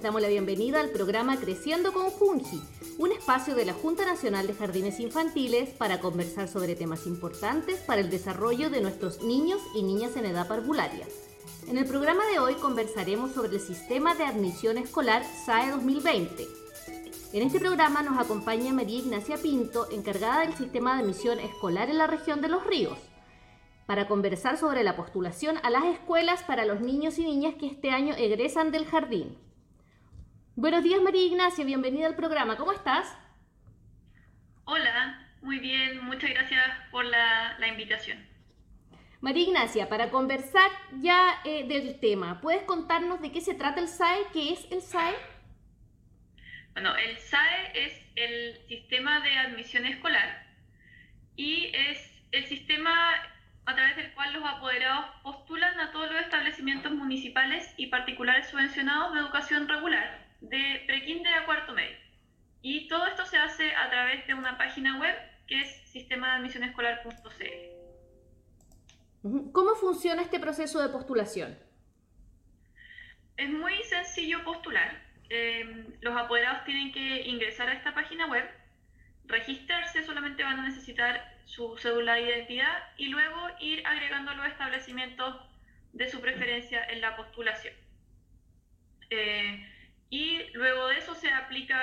Les damos la bienvenida al programa Creciendo con Junji, un espacio de la Junta Nacional de Jardines Infantiles para conversar sobre temas importantes para el desarrollo de nuestros niños y niñas en edad parvularia. En el programa de hoy conversaremos sobre el sistema de admisión escolar SAE 2020. En este programa nos acompaña María Ignacia Pinto, encargada del sistema de admisión escolar en la región de Los Ríos para conversar sobre la postulación a las escuelas para los niños y niñas que este año egresan del jardín. Buenos días María Ignacia, bienvenida al programa, ¿cómo estás? Hola, muy bien, muchas gracias por la, invitación. María Ignacia, para conversar ya eh, del tema, ¿puedes contarnos de qué se trata el SAE? ¿Qué es el SAE? Bueno, el SAE es el sistema de admisión escolar y es el sistema a través del cual los apoderados postulan a todos los establecimientos municipales y particulares subvencionados de educación regular, de prekinder a cuarto medio. Y todo esto se hace a través de una página web que es sistema de admisión escolar.cl. ¿Cómo funciona este proceso de postulación? Es muy sencillo postular. Eh, los apoderados tienen que ingresar a esta página web, registrarse, solamente van a necesitar su cédula de identidad y luego ir agregando los establecimientos de su preferencia en la postulación. Eh, y luego de eso se aplica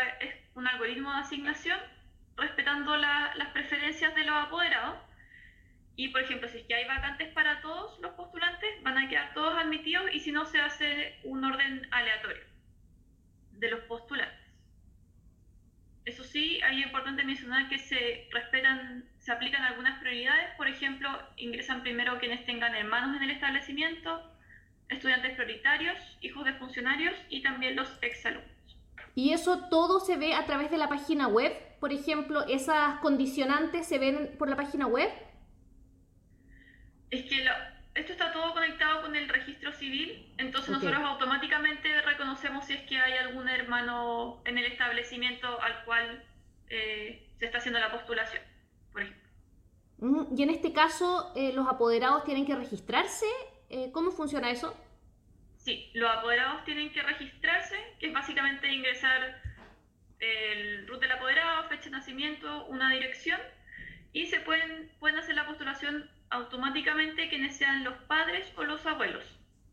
un algoritmo de asignación respetando las preferencias de los apoderados. Y, por ejemplo, si es que hay vacantes para todos los postulantes, van a quedar todos admitidos y si no, se hace un orden aleatorio de los postulantes. Eso sí, hay importante mencionar que se respetan, se aplican algunas prioridades, por ejemplo, ingresan primero quienes tengan hermanos en el establecimiento, estudiantes prioritarios, hijos de funcionarios y también los exalumnos. ¿Y eso todo se ve a través de la página web? Por ejemplo, ¿esas condicionantes se ven por la página web? Es que esto está todo conectado con el registro civil, entonces nosotros automáticamente reconocemos si es que hay algún hermano en el establecimiento al cual eh, se está haciendo la postulación, por ejemplo. Y en este caso, eh, ¿los apoderados tienen que registrarse? Eh, ¿Cómo funciona eso? Sí, los apoderados tienen que registrarse, que es básicamente ingresar el root del apoderado, fecha de nacimiento, una dirección, y se pueden, pueden hacer la postulación automáticamente quienes sean los padres o los abuelos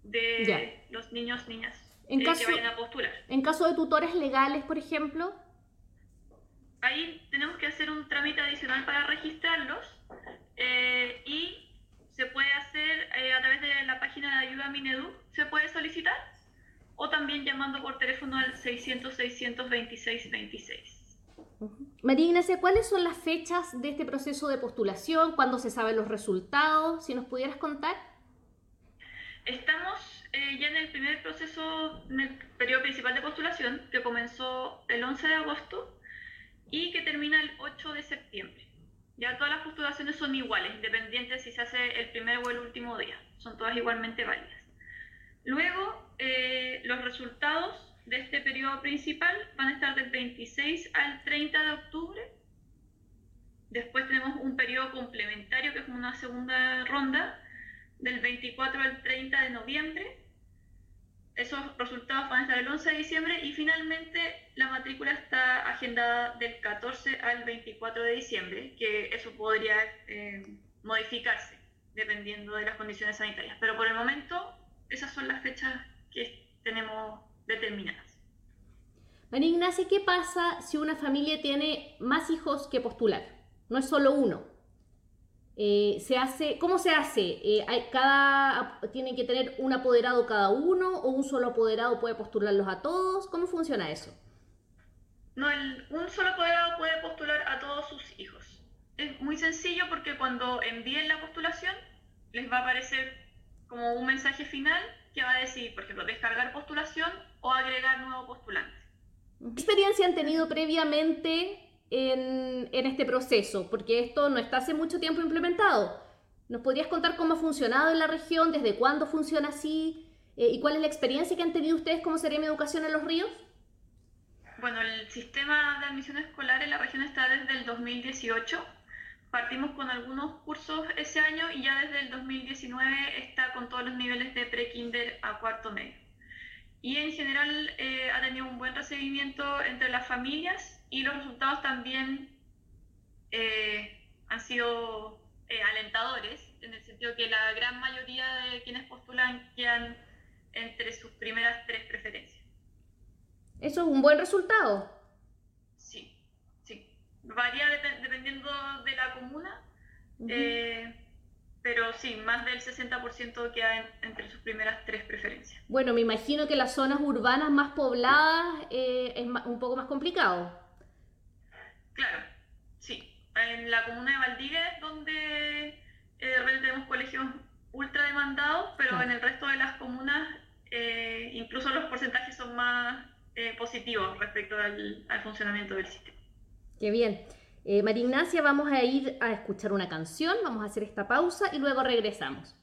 de los niños, niñas en eh, caso, que vayan a postular. En caso de tutores legales, por ejemplo. Ahí tenemos que hacer un trámite adicional para registrarlos eh, y se puede hacer eh, a través de la página de ayuda Minedu, se puede solicitar o también llamando por teléfono al 600 626 26. María Ignacia, ¿cuáles son las fechas de este proceso de postulación? ¿Cuándo se saben los resultados? Si nos pudieras contar. Estamos eh, ya en el primer proceso, en el periodo principal de postulación, que comenzó el 11 de agosto y que termina el 8 de septiembre. Ya todas las postulaciones son iguales, independientes si se hace el primer o el último día. Son todas igualmente válidas. Luego, eh, los resultados de este periodo principal van a estar del 26 al 30 de octubre. Después tenemos un periodo complementario, que es una segunda ronda, del 24 al 30 de noviembre. Esos resultados van a estar el 11 de diciembre y finalmente la matrícula está agendada del 14 al 24 de diciembre, que eso podría eh, modificarse dependiendo de las condiciones sanitarias. Pero por el momento esas son las fechas que tenemos determinadas. María Ignacia, ¿qué pasa si una familia tiene más hijos que postular? No es solo uno. Eh, se hace, ¿Cómo se hace? Eh, hay, cada, ¿Tiene que tener un apoderado cada uno o un solo apoderado puede postularlos a todos? ¿Cómo funciona eso? No, un solo apoderado puede postular a todos sus hijos. Es muy sencillo porque cuando envíen la postulación les va a aparecer como un mensaje final que va a decir, por ejemplo, descargar postulación o agregar nuevo postulante. ¿Qué experiencia han tenido previamente en, este proceso? Porque esto no está hace mucho tiempo implementado. ¿Nos podrías contar cómo ha funcionado en la región, desde cuándo funciona así eh, y cuál es la experiencia que han tenido ustedes como sería mi educación en los ríos? Bueno, el sistema de admisión escolar en la región está desde el 2018 Partimos con algunos cursos ese año y ya desde el 2019 está con todos los niveles de pre-kinder a cuarto medio. y en general eh, ha tenido un buen recibimiento entre las familias y los resultados también eh, han sido eh, alentadores, en el sentido que la gran mayoría de quienes postulan quedan entre sus primeras tres preferencias. ¿Eso es un buen resultado? Sí, sí. Varía dependiendo de la comuna, pero sí, más del 60% queda entre sus primeras tres preferencias. Bueno, me imagino que las zonas urbanas más pobladas eh, es un poco más complicado. Claro, sí. En la comuna de Valdivia es donde eh, tenemos colegios ultra demandados, pero en el resto de las comunas eh, incluso los porcentajes son más eh, positivos respecto al funcionamiento del sistema. Qué bien. María Ignacia, vamos a ir a escuchar una canción, vamos a hacer esta pausa y luego regresamos.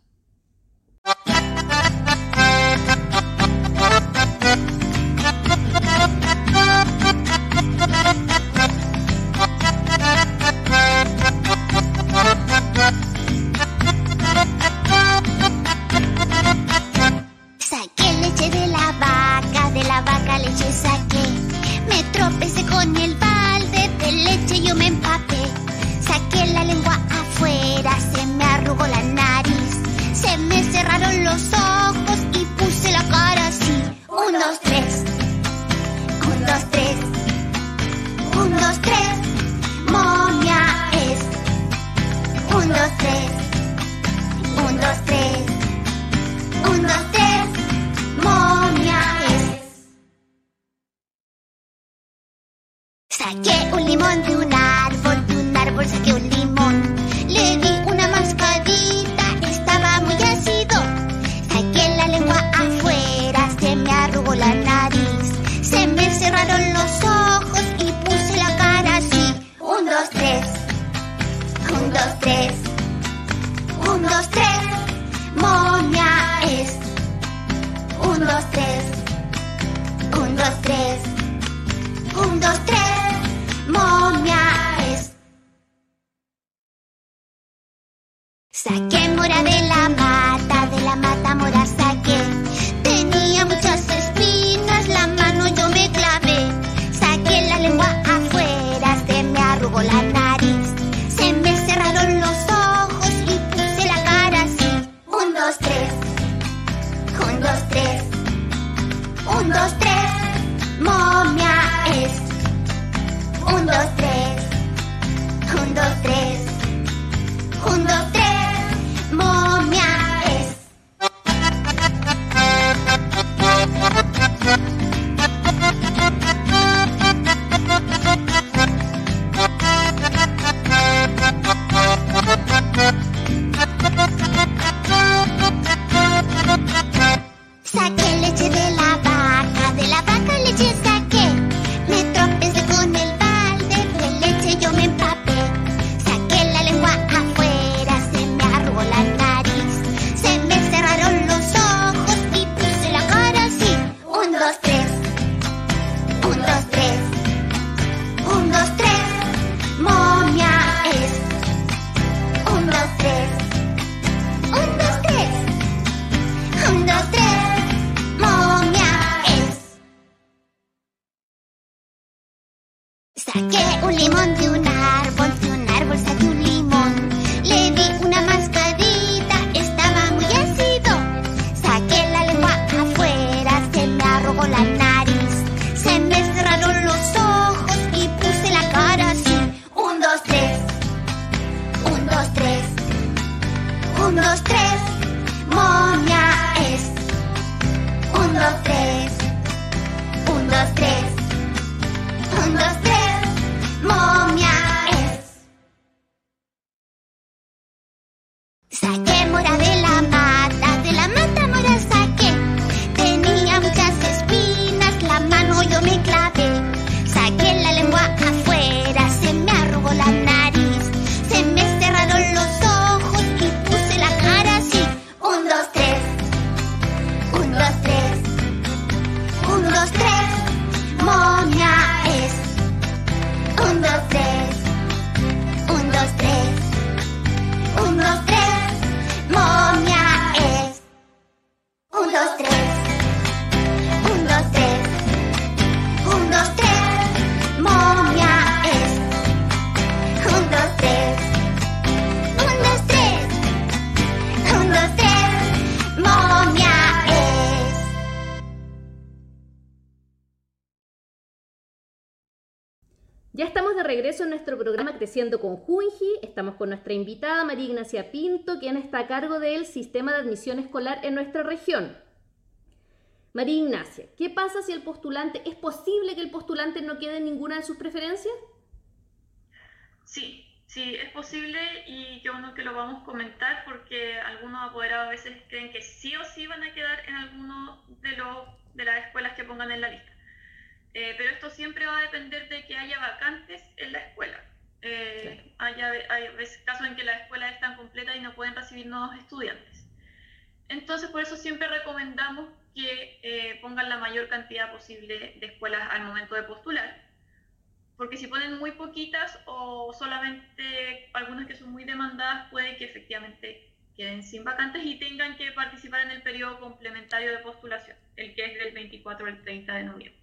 Saqué un limón de un árbol, de un árbol saqué un limón. Le di una mascadita, estaba muy ácido. Saqué la lengua afuera, se me arrugó la nariz. Se me cerraron los ojos y puse la cara así. Un, dos, tres. Un, dos, tres. Un, dos, tres. Momia es. Un, dos, tres. Un, dos, tres. Un, dos, tres. Saqué lemon dew de regreso en nuestro programa Creciendo con Junji. Estamos con nuestra invitada María Ignacia Pinto, quien está a cargo del sistema de admisión escolar en nuestra región. María Ignacia, ¿qué pasa si el postulante, es posible que el postulante no quede en ninguna de sus preferencias? Sí, sí, es posible y yo bueno que lo vamos a comentar porque algunos apoderados a veces creen que sí o sí van a quedar en alguno de, los, de las escuelas que pongan en la lista. Eh, pero esto siempre va a depender de que haya vacantes en la escuela. Eh, haya, hay casos en que las escuelas están completas y no pueden recibir nuevos estudiantes. Entonces, por eso siempre recomendamos que eh, pongan la mayor cantidad posible de escuelas al momento de postular. Porque si ponen muy poquitas o solamente algunas que son muy demandadas, puede que efectivamente queden sin vacantes y tengan que participar en el periodo complementario de postulación, el que es del 24 al 30 de noviembre.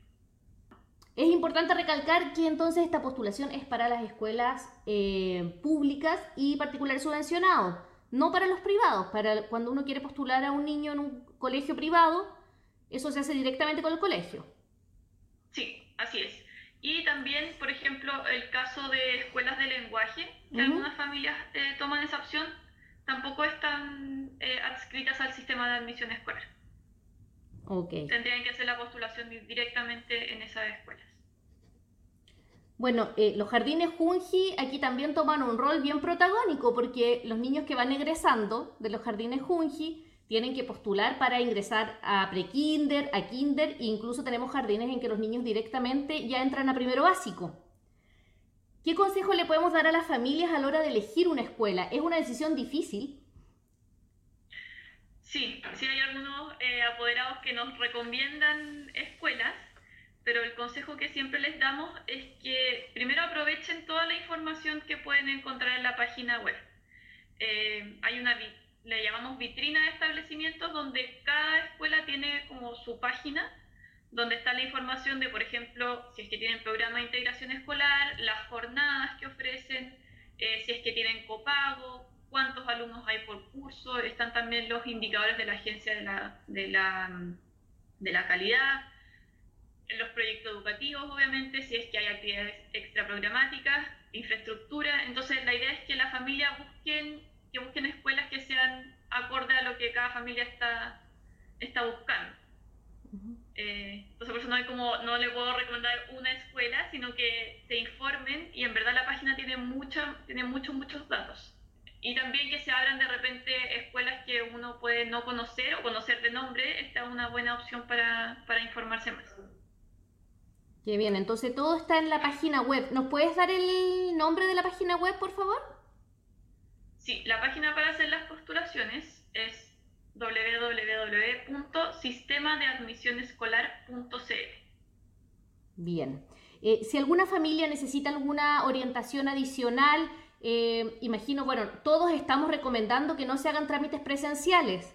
Es importante recalcar que entonces esta postulación es para las escuelas eh, públicas y particulares subvencionados, no para los privados. Para cuando uno quiere postular a un niño en un colegio privado, eso se hace directamente con el colegio. Sí, así es. Y también, por ejemplo, el caso de escuelas de lenguaje, que algunas familias eh, toman esa opción, tampoco están eh, adscritas al sistema de admisión escolar. Okay. Tendrían que hacer la postulación directamente en esas escuelas. Bueno, eh, los jardines Junji aquí también toman un rol bien protagónico porque los niños que van egresando de los jardines Junji tienen que postular para ingresar a prekinder, a kinder e incluso tenemos jardines en que los niños directamente ya entran a primero básico. ¿Qué consejo le podemos dar a las familias a la hora de elegir una escuela? ¿Es una decisión difícil? Sí, sí hay algunos eh, apoderados que nos recomiendan escuelas pero el consejo que siempre les damos es que primero aprovechen toda la información que pueden encontrar en la página web. Eh, hay una, le llamamos vitrina de establecimientos donde cada escuela tiene como su página donde está la información de, por ejemplo, si es que tienen programa de integración escolar, las jornadas que ofrecen, eh, si es que tienen copago, cuántos alumnos hay por curso, están también los indicadores de la agencia de la, de la, de la calidad, los proyectos educativos, obviamente, si es que hay actividades extraprogramáticas, infraestructura. Entonces, la idea es que las familias busquen, que busquen escuelas que sean acorde a lo que cada familia está, está buscando. Eh, entonces, por eso no, hay como, no le puedo recomendar una escuela, sino que se informen y en verdad la página tiene, mucha, tiene muchos, muchos datos. Y también que se abran de repente escuelas que uno puede no conocer o conocer de nombre, esta es una buena opción para, para informarse más. Qué bien, entonces todo está en la página web. ¿Nos puedes dar el nombre de la página web, por favor? Sí, la página para hacer las postulaciones es www.sistemadeadmisionescolar.cl. Bien. Eh, si alguna familia necesita alguna orientación adicional, eh, imagino, bueno, todos estamos recomendando que no se hagan trámites presenciales.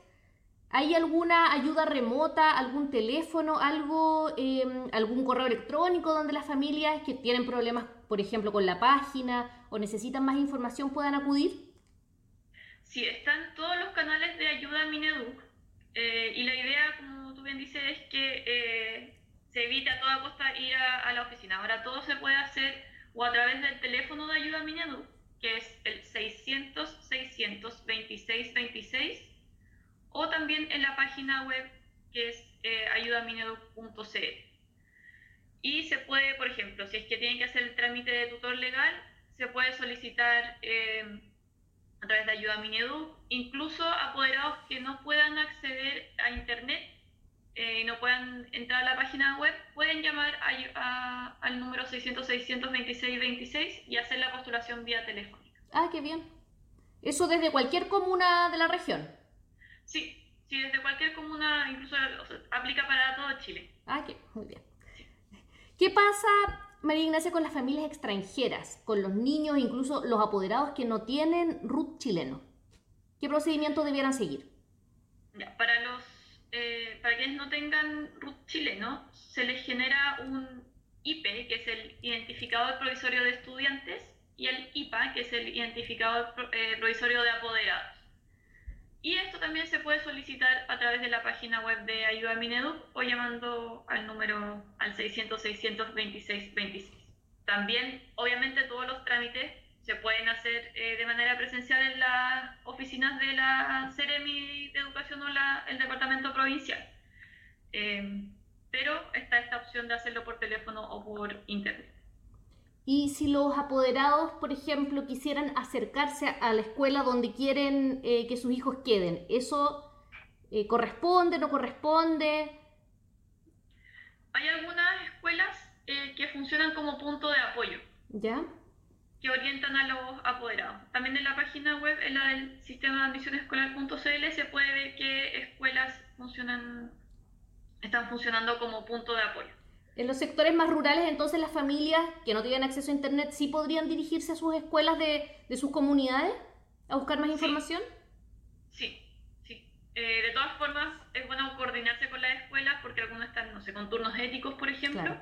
¿Hay alguna ayuda remota, algún teléfono, algo, em, algún correo electrónico donde las familias que tienen problemas, por ejemplo, con la página o necesitan más información puedan acudir? Sí, están todos los canales de ayuda Mineduc eh, y la idea, como tú bien dices, es que eh, se evite a toda costa ir a, la oficina. Ahora todo se puede hacer o a través del teléfono de ayuda Mineduc, que es el 600 626 26 o también en la página web que es eh, Y se puede, por ejemplo, si es que tienen que hacer el trámite de tutor legal, se puede solicitar eh, a través de Ayuda Mineduc, incluso apoderados que no puedan acceder a Internet eh, y no puedan entrar a la página web, pueden llamar al número 600 626 26 y hacer la postulación vía telefónica. Ah, qué bien. Eso desde cualquier comuna de la región. Sí, sí, desde cualquier comuna, incluso aplica para todo Chile. Ah, qué, muy bien. ¿Qué pasa, María Ignacia, con las familias extranjeras, con los niños, incluso los apoderados que no tienen RUT chileno? ¿Qué procedimiento debieran seguir? para los eh, para quienes no tengan RUT chileno, se les genera un IP, que es el identificador provisorio de estudiantes, y el IPA, que es el identificador eh, provisorio de apoderados. Y esto también se puede solicitar a través de la página web de Ayuda Mineduc o llamando al número al 600 626 26. también, obviamente, todos los trámites se pueden hacer eh, de manera presencial en las oficinas de la Ceremi de Educación o la, el Departamento Provincial. Eh, pero está esta opción de hacerlo por teléfono o por internet. Y si los apoderados, por ejemplo, quisieran acercarse a la escuela donde quieren eh, que sus hijos queden, ¿eso corresponde, no corresponde? Hay algunas escuelas que funcionan como punto de apoyo. ¿Ya? Que orientan a los apoderados. También en la página web, en la del sistema de admisión escolar.cl, se puede ver qué escuelas funcionan, están funcionando como punto de apoyo. En los sectores más rurales, entonces, las familias que no tienen acceso a Internet sí podrían dirigirse a sus escuelas de, de sus comunidades a buscar más información. Sí, sí. Eh, de todas formas, es bueno coordinarse con las escuelas porque algunos están, no sé, con turnos éticos, por ejemplo.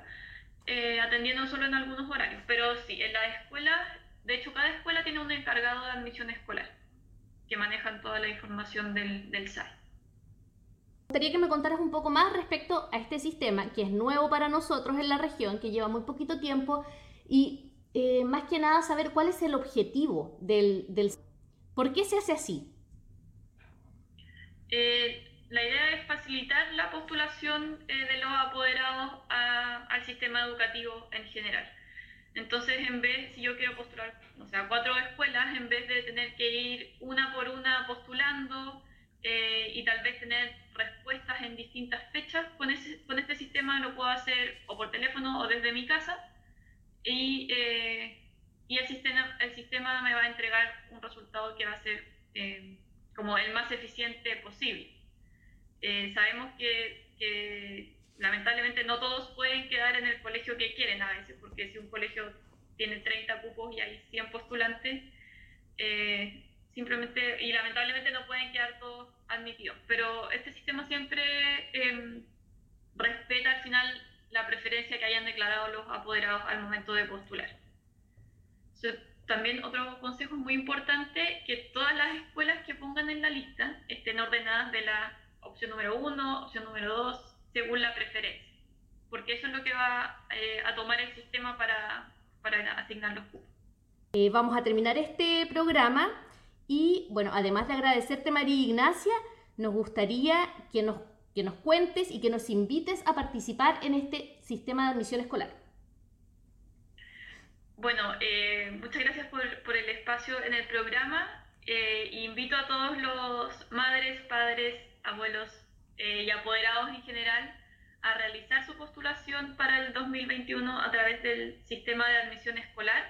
Eh, atendiendo solo en algunos horarios. Pero sí, en la escuela, de hecho, cada escuela tiene un encargado de admisión escolar que manejan toda la información del, del SAI. Me gustaría que me contaras un poco más respecto a este sistema, que es nuevo para nosotros en la región, que lleva muy poquito tiempo, y eh, más que nada saber cuál es el objetivo del, del... ¿Por qué se hace así? Eh, la idea es facilitar la postulación eh, de los apoderados al sistema educativo en general. Entonces, en vez, si yo quiero postular, o sea, cuatro escuelas, en vez de tener que ir una por una postulando eh, y tal vez tener respuestas en distintas fechas, con, ese, con este sistema lo puedo hacer o por teléfono o desde mi casa y, eh, y el, sistema, el sistema me va a entregar un resultado que va a ser como el más eficiente posible. Eh, sabemos que, lamentablemente no todos pueden quedar en el colegio que quieren a veces, porque si un colegio tiene 30 cupos y hay 100 postulantes, eh, simplemente y lamentablemente no pueden quedar todos admitidos. Pero este sistema siempre em, respeta al final la preferencia que hayan declarado los apoderados al momento de postular. también otro consejo muy importante, que todas las escuelas que pongan en la lista estén ordenadas de la opción número uno, opción número dos, según la preferencia, porque eso es lo que va eh, a tomar el sistema para, para asignar los cupos. Eh, vamos a terminar este programa y, bueno, además de agradecerte, María Ignacia, nos gustaría que nos, que nos cuentes y que nos invites a participar en este sistema de admisión escolar. Bueno, eh, muchas gracias por, por, el espacio en el programa. invito a todos los madres, padres, abuelos eh, y apoderados en general a realizar su postulación para el 2021 a través del sistema de admisión escolar.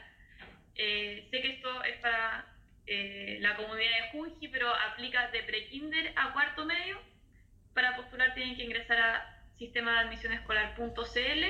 Eh, sé que esto es para eh, la comunidad de Junji, pero aplica de prekinder a cuarto medio. Para postular tienen que ingresar a sistema de admisión escolar.cl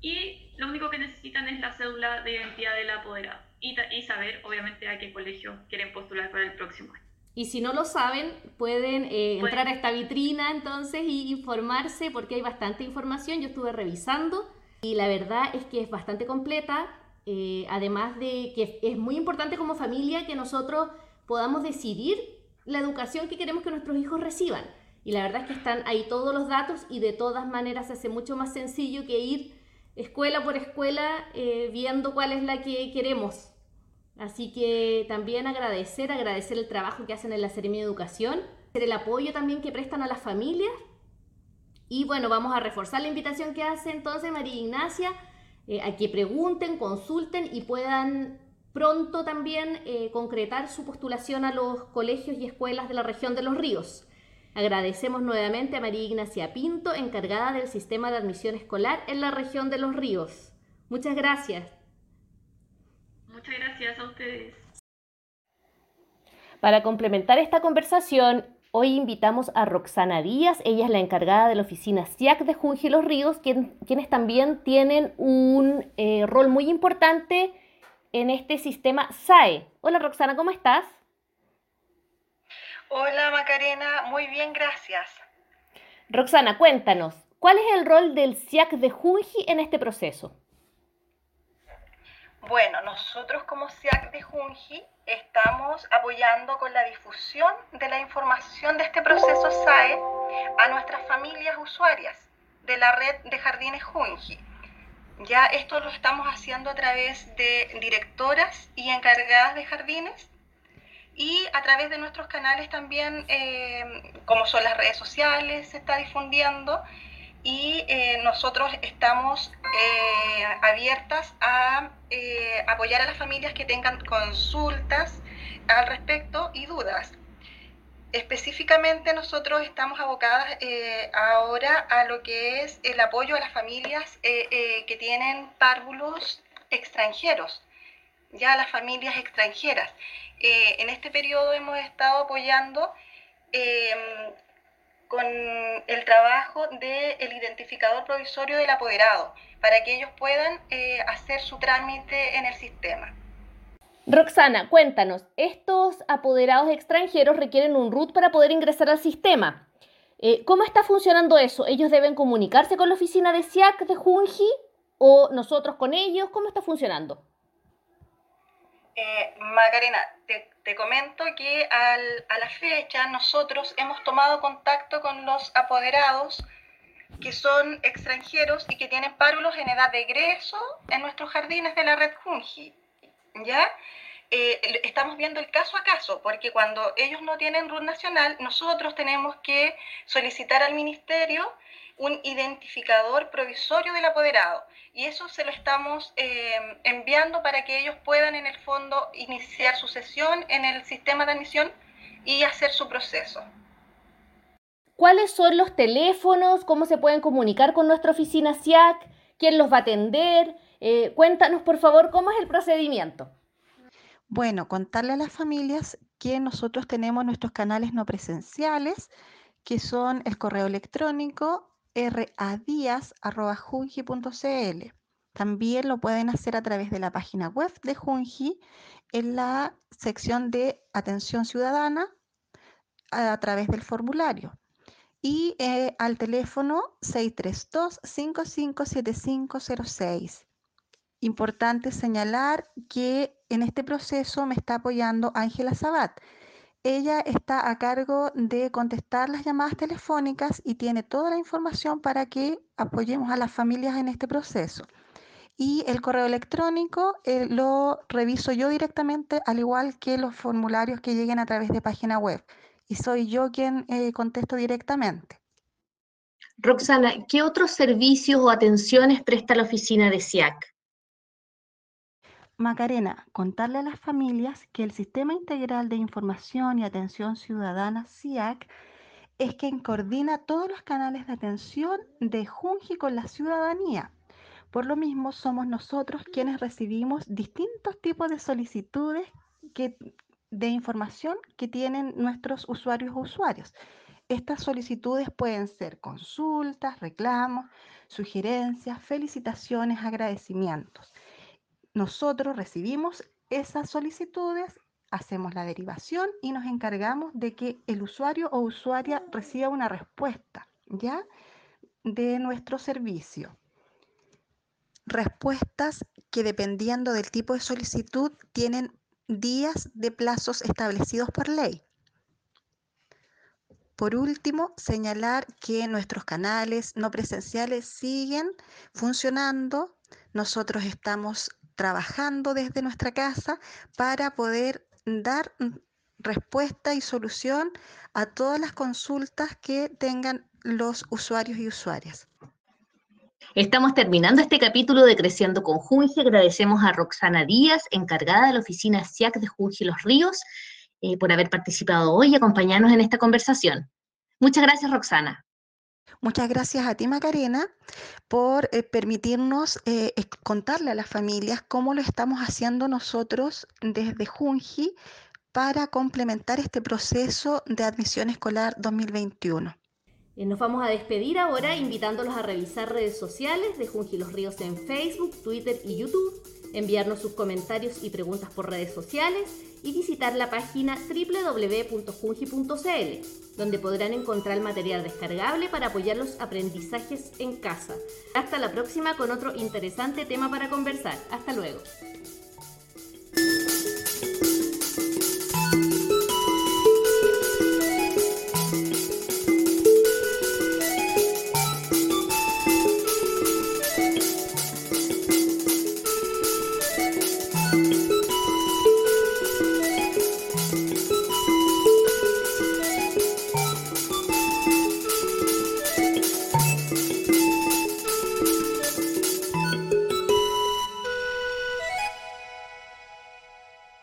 y lo único que necesitan es la cédula de identidad del apoderado y, y saber, obviamente, a qué colegio quieren postular para el próximo año. Y si no lo saben, pueden eh, entrar a esta vitrina entonces y informarse porque hay bastante información. Yo estuve revisando y la verdad es que es bastante completa. Eh, además de que es muy importante como familia que nosotros podamos decidir la educación que queremos que nuestros hijos reciban. Y la verdad es que están ahí todos los datos y de todas maneras se hace mucho más sencillo que ir escuela por escuela eh, viendo cuál es la que queremos Así que también agradecer, agradecer el trabajo que hacen en la Seremi de Educación, el apoyo también que prestan a las familias. Y bueno, vamos a reforzar la invitación que hace entonces María Ignacia eh, a que pregunten, consulten y puedan pronto también eh, concretar su postulación a los colegios y escuelas de la región de los ríos. Agradecemos nuevamente a María Ignacia Pinto, encargada del sistema de admisión escolar en la región de los ríos. Muchas gracias. Muchas gracias a ustedes. Para complementar esta conversación, hoy invitamos a Roxana Díaz. Ella es la encargada de la oficina SIAC de Junji Los Ríos, quienes también tienen un eh, rol muy importante en este sistema SAE. Hola Roxana, ¿cómo estás? Hola Macarena, muy bien, gracias. Roxana, cuéntanos, ¿cuál es el rol del SIAC de Junji en este proceso? Bueno, nosotros como SIAC de Junji estamos apoyando con la difusión de la información de este proceso SAE a nuestras familias usuarias de la red de jardines Junji. Ya esto lo estamos haciendo a través de directoras y encargadas de jardines y a través de nuestros canales también, eh, como son las redes sociales, se está difundiendo y eh, nosotros estamos eh, abiertas a apoyar a las familias que tengan consultas al respecto y dudas. Específicamente nosotros estamos abocadas ahora a lo que es el apoyo a las familias que tienen párvulos extranjeros, ya a las familias extranjeras. Eh, en este periodo hemos estado apoyando con el trabajo del identificador provisorio del apoderado, para que ellos puedan eh, hacer su trámite en el sistema. Roxana, cuéntanos, estos apoderados extranjeros requieren un RUT para poder ingresar al sistema. Eh, ¿Cómo está funcionando eso? ¿Ellos deben comunicarse con la oficina de SIAC de Junji o nosotros con ellos? ¿Cómo está funcionando? Eh, Macarena, te, comento que a la fecha nosotros hemos tomado contacto con los apoderados que son extranjeros y que tienen párulos en edad de egreso en nuestros jardines de la red Junji. ¿Ya? Eh, estamos viendo el caso a caso, porque cuando ellos no tienen RUT nacional, nosotros tenemos que solicitar al ministerio un identificador provisorio del apoderado. Y eso se lo estamos eh, enviando para que ellos puedan en el fondo iniciar su sesión en el sistema de admisión y hacer su proceso. ¿Cuáles son los teléfonos? ¿Cómo se pueden comunicar con nuestra oficina SIAC? ¿Quién los va a atender? Eh, cuéntanos, por favor, cómo es el procedimiento. Bueno, contarle a las familias que nosotros tenemos nuestros canales no presenciales, que son el correo electrónico radias.junji.cl. También lo pueden hacer a través de la página web de Junji en la sección de atención ciudadana a través del formulario y eh, al teléfono 632-557506. Importante señalar que en este proceso me está apoyando Ángela Sabat ella está a cargo de contestar las llamadas telefónicas y tiene toda la información para que apoyemos a las familias en este proceso. Y el correo electrónico eh, lo reviso yo directamente, al igual que los formularios que lleguen a través de página web. Y soy yo quien eh, contesto directamente. Roxana, ¿qué otros servicios o atenciones presta la oficina de SIAC? Macarena, contarle a las familias que el Sistema Integral de Información y Atención Ciudadana, SIAC, es quien coordina todos los canales de atención de Junji con la ciudadanía. Por lo mismo, somos nosotros quienes recibimos distintos tipos de solicitudes de información que tienen nuestros usuarios o usuarios. Estas solicitudes pueden ser consultas, reclamos, sugerencias, felicitaciones, agradecimientos nosotros recibimos esas solicitudes, hacemos la derivación y nos encargamos de que el usuario o usuaria reciba una respuesta, ¿ya? De nuestro servicio. Respuestas que dependiendo del tipo de solicitud tienen días de plazos establecidos por ley. Por último, señalar que nuestros canales no presenciales siguen funcionando. Nosotros estamos trabajando desde nuestra casa para poder dar respuesta y solución a todas las consultas que tengan los usuarios y usuarias. Estamos terminando este capítulo de Creciendo con Junji. Agradecemos a Roxana Díaz, encargada de la oficina SIAC de Junji Los Ríos, eh, por haber participado hoy y acompañarnos en esta conversación. Muchas gracias, Roxana. Muchas gracias a ti, Macarena, por eh, permitirnos eh, contarle a las familias cómo lo estamos haciendo nosotros desde Junji para complementar este proceso de admisión escolar 2021. Eh, nos vamos a despedir ahora invitándolos a revisar redes sociales de Junji Los Ríos en Facebook, Twitter y YouTube enviarnos sus comentarios y preguntas por redes sociales y visitar la página www.junji.cl, donde podrán encontrar material descargable para apoyar los aprendizajes en casa. Hasta la próxima con otro interesante tema para conversar. Hasta luego.